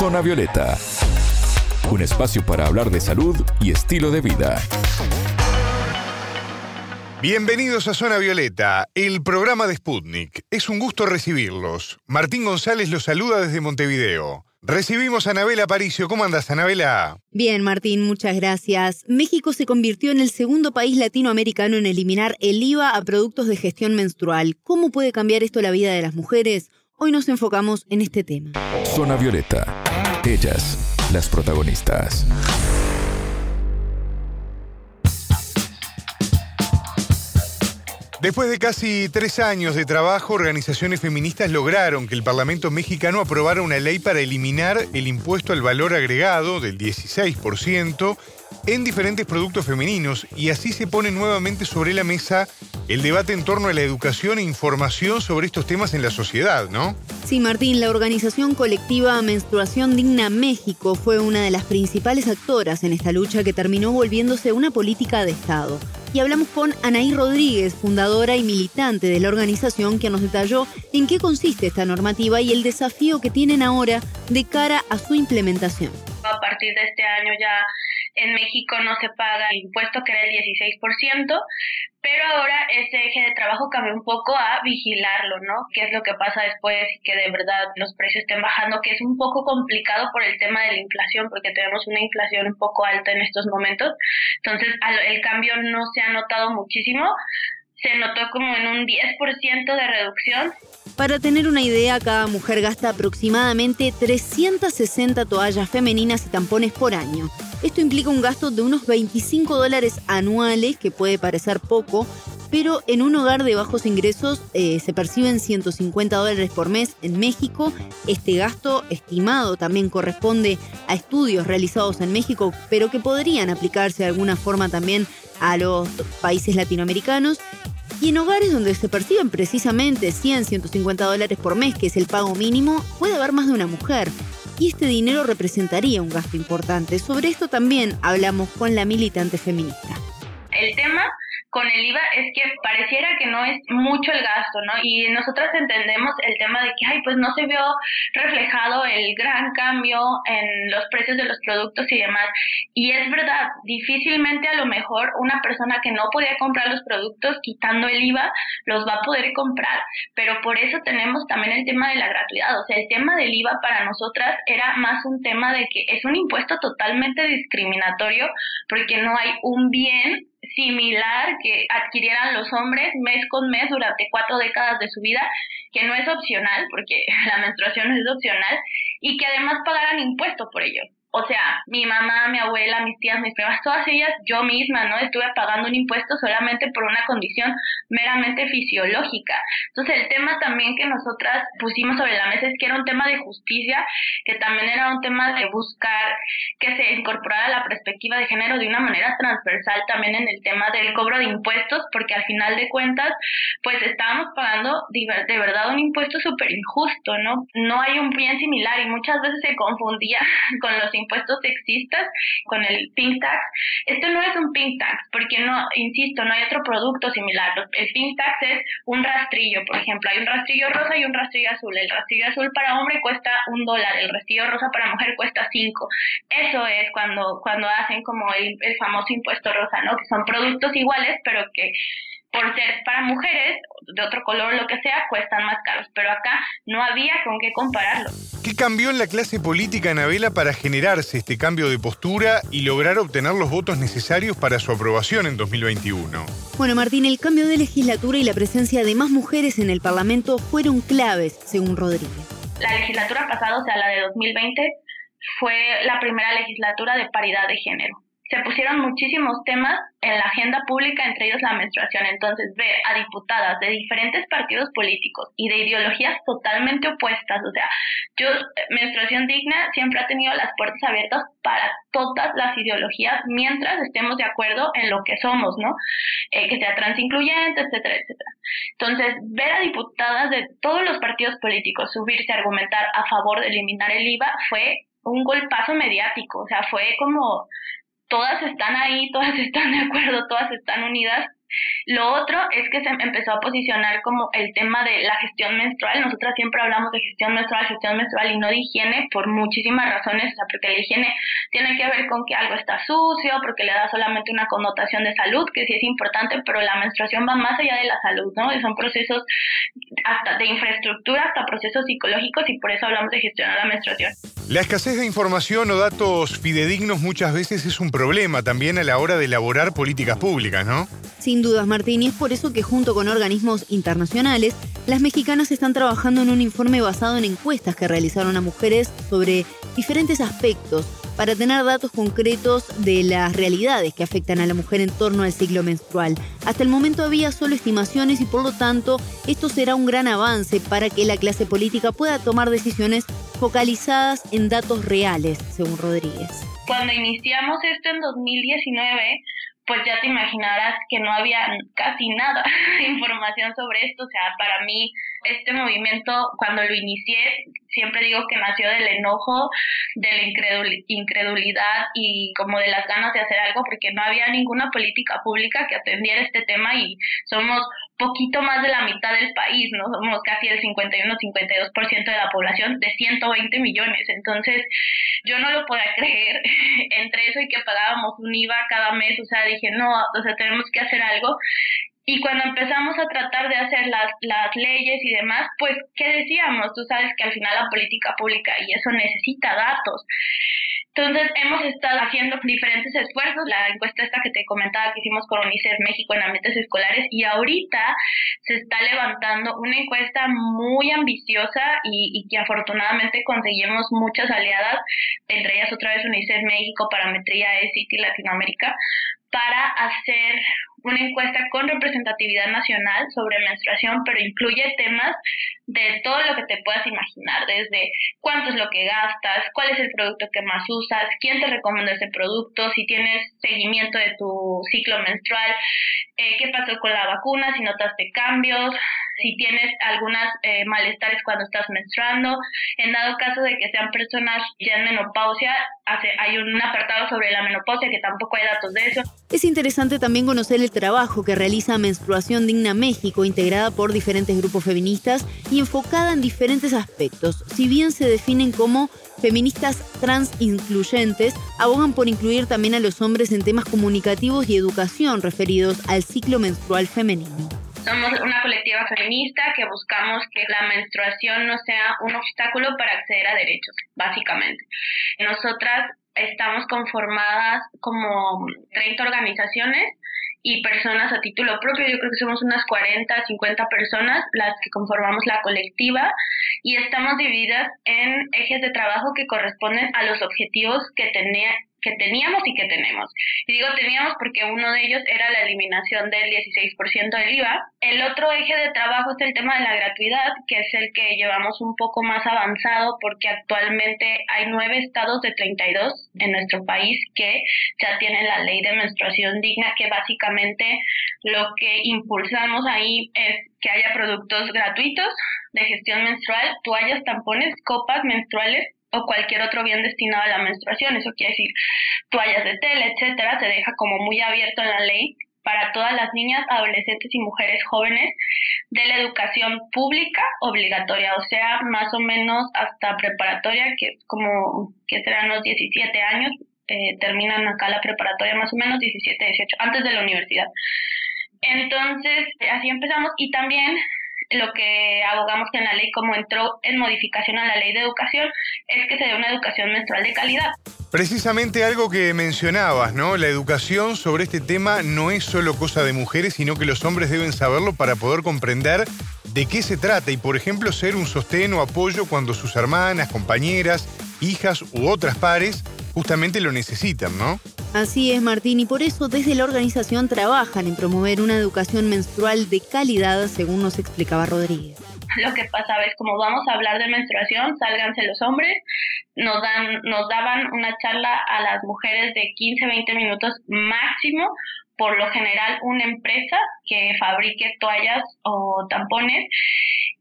Zona Violeta, un espacio para hablar de salud y estilo de vida. Bienvenidos a Zona Violeta, el programa de Sputnik. Es un gusto recibirlos. Martín González los saluda desde Montevideo. Recibimos a Anabela Paricio. ¿Cómo andas, Anabela? Bien, Martín, muchas gracias. México se convirtió en el segundo país latinoamericano en eliminar el IVA a productos de gestión menstrual. ¿Cómo puede cambiar esto la vida de las mujeres? Hoy nos enfocamos en este tema. Zona Violeta. Ellas, las protagonistas. Después de casi tres años de trabajo, organizaciones feministas lograron que el Parlamento mexicano aprobara una ley para eliminar el impuesto al valor agregado del 16% en diferentes productos femeninos y así se pone nuevamente sobre la mesa el debate en torno a la educación e información sobre estos temas en la sociedad, ¿no? Sí, Martín, la organización colectiva Menstruación Digna México fue una de las principales actoras en esta lucha que terminó volviéndose una política de Estado. Y hablamos con Anaí Rodríguez, fundadora y militante de la organización, que nos detalló en qué consiste esta normativa y el desafío que tienen ahora de cara a su implementación. A partir de este año ya en México no se paga el impuesto que era el 16%, pero ahora ese eje de trabajo cambia un poco a vigilarlo, ¿no? ¿Qué es lo que pasa después que de verdad los precios estén bajando? Que es un poco complicado por el tema de la inflación, porque tenemos una inflación un poco alta en estos momentos. Entonces, el cambio no se ha notado muchísimo. Se notó como en un 10% de reducción para tener una idea, cada mujer gasta aproximadamente 360 toallas femeninas y tampones por año. Esto implica un gasto de unos 25 dólares anuales, que puede parecer poco, pero en un hogar de bajos ingresos eh, se perciben 150 dólares por mes en México. Este gasto estimado también corresponde a estudios realizados en México, pero que podrían aplicarse de alguna forma también a los países latinoamericanos. Y en hogares donde se perciben precisamente 100, 150 dólares por mes, que es el pago mínimo, puede haber más de una mujer. Y este dinero representaría un gasto importante. Sobre esto también hablamos con la militante feminista. El tema con el IVA es que pareciera que no es mucho el gasto, ¿no? Y nosotras entendemos el tema de que, ay, pues no se vio reflejado el gran cambio en los precios de los productos y demás. Y es verdad, difícilmente a lo mejor una persona que no podía comprar los productos quitando el IVA los va a poder comprar. Pero por eso tenemos también el tema de la gratuidad. O sea, el tema del IVA para nosotras era más un tema de que es un impuesto totalmente discriminatorio porque no hay un bien similar que adquirieran los hombres mes con mes durante cuatro décadas de su vida, que no es opcional, porque la menstruación no es opcional, y que además pagaran impuestos por ello o sea, mi mamá, mi abuela, mis tías, mis primas, todas ellas, yo misma, ¿no? Estuve pagando un impuesto solamente por una condición meramente fisiológica. Entonces, el tema también que nosotras pusimos sobre la mesa es que era un tema de justicia, que también era un tema de buscar que se incorporara la perspectiva de género de una manera transversal también en el tema del cobro de impuestos, porque al final de cuentas, pues estábamos pagando de verdad un impuesto súper injusto, ¿no? No hay un bien similar y muchas veces se confundía con los impuestos sexistas con el pink tax. Esto no es un pink tax, porque no, insisto, no hay otro producto similar. El pink tax es un rastrillo, por ejemplo, hay un rastrillo rosa y un rastrillo azul. El rastrillo azul para hombre cuesta un dólar, el rastrillo rosa para mujer cuesta cinco. Eso es cuando, cuando hacen como el, el famoso impuesto rosa, ¿no? Que son productos iguales, pero que por ser para mujeres de otro color lo que sea, cuestan más caros. Pero acá no había con qué compararlo. ¿Qué cambió en la clase política, Anabela, para generarse este cambio de postura y lograr obtener los votos necesarios para su aprobación en 2021? Bueno, Martín, el cambio de legislatura y la presencia de más mujeres en el Parlamento fueron claves, según Rodríguez. La legislatura pasada, o sea, la de 2020, fue la primera legislatura de paridad de género se pusieron muchísimos temas en la agenda pública, entre ellos la menstruación. Entonces, ve a diputadas de diferentes partidos políticos y de ideologías totalmente opuestas. O sea, yo, menstruación digna siempre ha tenido las puertas abiertas para todas las ideologías mientras estemos de acuerdo en lo que somos, ¿no? Eh, que sea transincluyente, etcétera, etcétera. Entonces, ver a diputadas de todos los partidos políticos subirse a argumentar a favor de eliminar el IVA fue un golpazo mediático, o sea, fue como todas están ahí, todas están de acuerdo, todas están unidas Lo otro es que se empezó a posicionar como el tema de la gestión menstrual. Nosotras siempre hablamos de gestión menstrual, gestión menstrual y no de higiene por muchísimas razones, o sea, porque la higiene tiene que ver con que algo está sucio, porque le da solamente una connotación de salud, que sí es importante, pero la menstruación va más allá de la salud, ¿no? son procesos hasta de infraestructura, hasta procesos psicológicos y por eso hablamos de gestionar la menstruación. La escasez de información o datos fidedignos muchas veces es un problema también a la hora de elaborar políticas públicas, ¿no? Sin dudas, Martín, y es por eso que junto con organismos internacionales, las mexicanas están trabajando en un informe basado en encuestas que realizaron a mujeres sobre diferentes aspectos para tener datos concretos de las realidades que afectan a la mujer en torno al ciclo menstrual. Hasta el momento había solo estimaciones y por lo tanto esto será un gran avance para que la clase política pueda tomar decisiones focalizadas en datos reales, según Rodríguez. Cuando iniciamos esto en 2019, pues ya te imaginarás que no había casi nada de información sobre esto. O sea, para mí este movimiento, cuando lo inicié, siempre digo que nació del enojo, de la incredulidad y como de las ganas de hacer algo, porque no había ninguna política pública que atendiera este tema y somos poquito más de la mitad del país, ¿no? Somos casi el 51-52% de la población de 120 millones. Entonces, yo no lo podía creer entre eso y que pagábamos un IVA cada mes, o sea, dije, no, o sea, tenemos que hacer algo. Y cuando empezamos a tratar de hacer las, las leyes y demás, pues, ¿qué decíamos? Tú sabes que al final la política pública y eso necesita datos. Entonces, hemos estado haciendo diferentes esfuerzos, la encuesta esta que te comentaba que hicimos con UNICEF México en ambientes escolares, y ahorita se está levantando una encuesta muy ambiciosa y, que afortunadamente conseguimos muchas aliadas, entre ellas otra vez UNICEF México, Parametría, ESIT y Latinoamérica, para hacer una encuesta con representatividad nacional sobre menstruación, pero incluye temas de todo lo que te puedas imaginar, desde cuánto es lo que gastas, cuál es el producto que más usas, quién te recomienda ese producto, si tienes seguimiento de tu ciclo menstrual, eh, qué pasó con la vacuna, si notaste cambios, si tienes algunas eh, malestares cuando estás menstruando. En dado caso de que sean personas ya en menopausia, hace, hay un apartado sobre la menopausia que tampoco hay datos de eso. Es interesante también conocer el trabajo que realiza Menstruación Digna México, integrada por diferentes grupos feministas y enfocada en diferentes aspectos. Si bien se definen como feministas trans incluyentes, abogan por incluir también a los hombres en temas comunicativos y educación referidos al ciclo menstrual femenino. Somos una colectiva feminista que buscamos que la menstruación no sea un obstáculo para acceder a derechos, básicamente. Nosotras estamos conformadas como 30 organizaciones y personas a título propio. Yo creo que somos unas 40, 50 personas las que conformamos la colectiva y estamos divididas en ejes de trabajo que corresponden a los objetivos que tenía que teníamos y que tenemos. Y digo teníamos porque uno de ellos era la eliminación del 16% del IVA. El otro eje de trabajo es el tema de la gratuidad, que es el que llevamos un poco más avanzado porque actualmente hay nueve estados de 32 en nuestro país que ya tienen la ley de menstruación digna, que básicamente lo que impulsamos ahí es que haya productos gratuitos de gestión menstrual, toallas, tampones, copas menstruales o cualquier otro bien destinado a la menstruación, eso quiere decir toallas de tela, etcétera, se deja como muy abierto en la ley para todas las niñas, adolescentes y mujeres jóvenes de la educación pública obligatoria, o sea, más o menos hasta preparatoria, que es como que serán los 17 años, eh, terminan acá la preparatoria más o menos 17, 18, antes de la universidad. Entonces, así empezamos y también lo que abogamos en la ley, como entró en modificación a la ley de educación, es que se dé una educación menstrual de calidad. Precisamente algo que mencionabas, ¿no? La educación sobre este tema no es solo cosa de mujeres, sino que los hombres deben saberlo para poder comprender de qué se trata y, por ejemplo, ser un sostén o apoyo cuando sus hermanas, compañeras, hijas u otras pares justamente lo necesitan, ¿no? Así es, Martín, y por eso desde la organización trabajan en promover una educación menstrual de calidad, según nos explicaba Rodríguez. Lo que pasaba es como vamos a hablar de menstruación, sálganse los hombres, nos dan, nos daban una charla a las mujeres de 15, 20 minutos máximo, por lo general una empresa que fabrique toallas o tampones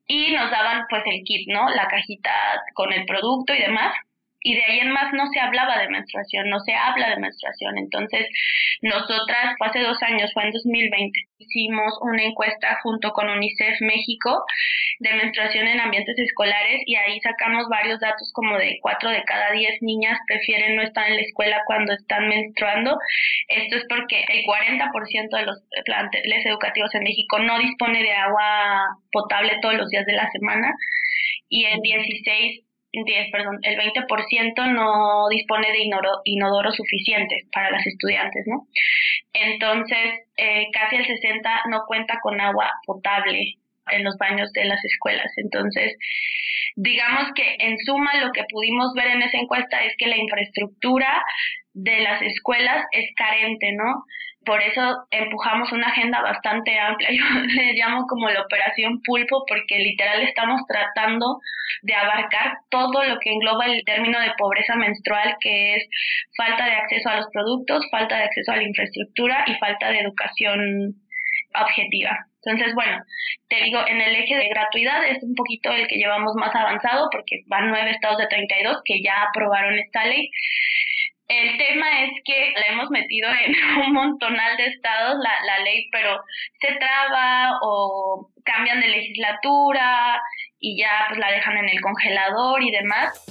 y nos daban pues el kit, ¿no? La cajita con el producto y demás y de ahí en más no se hablaba de menstruación, no se habla de menstruación. Entonces, nosotras, hace dos años, fue en 2020, hicimos una encuesta junto con UNICEF México de menstruación en ambientes escolares y ahí sacamos varios datos como de cuatro de cada diez niñas prefieren no estar en la escuela cuando están menstruando. Esto es porque el 40% de los planteles educativos en México no dispone de agua potable todos los días de la semana y el 16 10, perdón, el 20% no dispone de inodoro, suficientes para las estudiantes, ¿no? Entonces, eh, casi el 60 no cuenta con agua potable en los baños de las escuelas. Entonces, digamos que en suma lo que pudimos ver en esa encuesta es que la infraestructura de las escuelas es carente, ¿no? Por eso empujamos una agenda bastante amplia. Yo le llamo como la operación pulpo porque literal estamos tratando de abarcar todo lo que engloba el término de pobreza menstrual, que es falta de acceso a los productos, falta de acceso a la infraestructura y falta de educación objetiva. Entonces, bueno, te digo, en el eje de gratuidad es un poquito el que llevamos más avanzado porque van nueve estados de 32 que ya aprobaron esta ley. El tema es que la hemos metido en un montonal de estados la, la ley, pero se traba o cambian de legislatura y ya pues la dejan en el congelador y demás.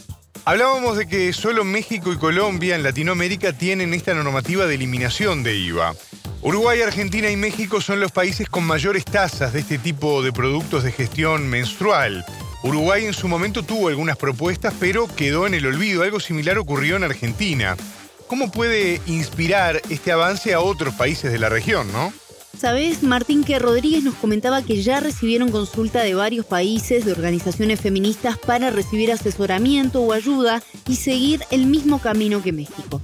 Hablábamos de que solo México y Colombia en Latinoamérica tienen esta normativa de eliminación de IVA. Uruguay, Argentina y México son los países con mayores tasas de este tipo de productos de gestión menstrual. Uruguay en su momento tuvo algunas propuestas, pero quedó en el olvido. Algo similar ocurrió en Argentina. ¿Cómo puede inspirar este avance a otros países de la región, no? Sabes, Martín, que Rodríguez nos comentaba que ya recibieron consulta de varios países, de organizaciones feministas, para recibir asesoramiento o ayuda y seguir el mismo camino que México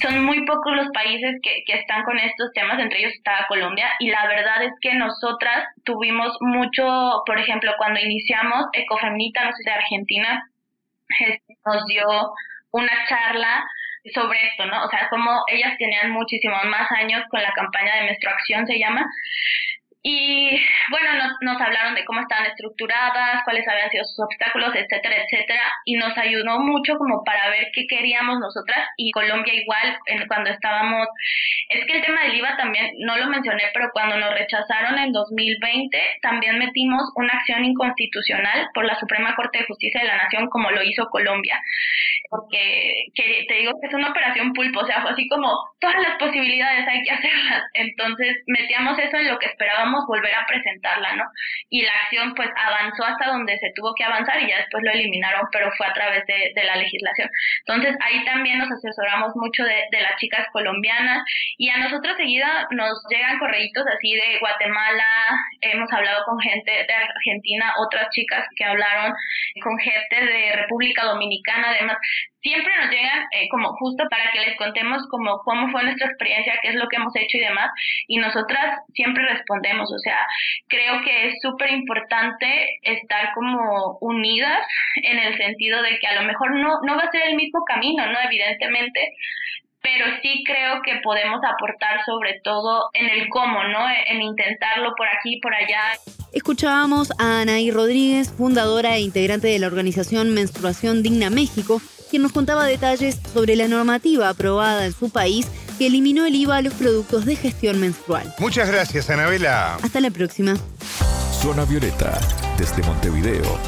son muy pocos los países que, que, están con estos temas, entre ellos está Colombia, y la verdad es que nosotras tuvimos mucho, por ejemplo, cuando iniciamos Ecofeminita, no sé si Argentina, nos dio una charla sobre esto, ¿no? O sea, como ellas tenían muchísimos más años con la campaña de menstruación, se llama, y bueno, nos, nos hablaron de cómo estaban estructuradas, cuáles habían sido sus obstáculos, etcétera, etcétera. Y nos ayudó mucho como para ver qué queríamos nosotras. Y Colombia igual, en, cuando estábamos... Es que el tema del IVA también, no lo mencioné, pero cuando nos rechazaron en 2020, también metimos una acción inconstitucional por la Suprema Corte de Justicia de la Nación, como lo hizo Colombia. Porque te digo que es una operación pulpo, o sea, fue así como todas las posibilidades hay que hacerlas. Entonces metíamos eso en lo que esperábamos volver a presentarla, ¿no? Y la acción pues avanzó hasta donde se tuvo que avanzar y ya después lo eliminaron, pero fue a través de, la legislación. Entonces ahí también nos asesoramos mucho de, las chicas colombianas y a nosotros seguida nos llegan correitos así de Guatemala, hemos hablado con gente de Argentina, otras chicas que hablaron con gente de República Dominicana, además siempre nos llegan eh, como justo para que les contemos como cómo fue nuestra experiencia, qué es lo que hemos hecho y demás, y nosotras siempre respondemos, o sea, creo que es súper importante estar como unidas en el sentido de que a lo mejor no, no va a ser el mismo camino, ¿no? Evidentemente, pero sí creo que podemos aportar sobre todo en el cómo, ¿no? En intentarlo por aquí y por allá. Escuchábamos a Anaí Rodríguez, fundadora e integrante de la organización Menstruación Digna México, quien nos contaba detalles sobre la normativa aprobada en su país que eliminó el IVA a los productos de gestión menstrual. Muchas gracias, Anabela. Hasta la próxima. Zona Violeta, desde Montevideo,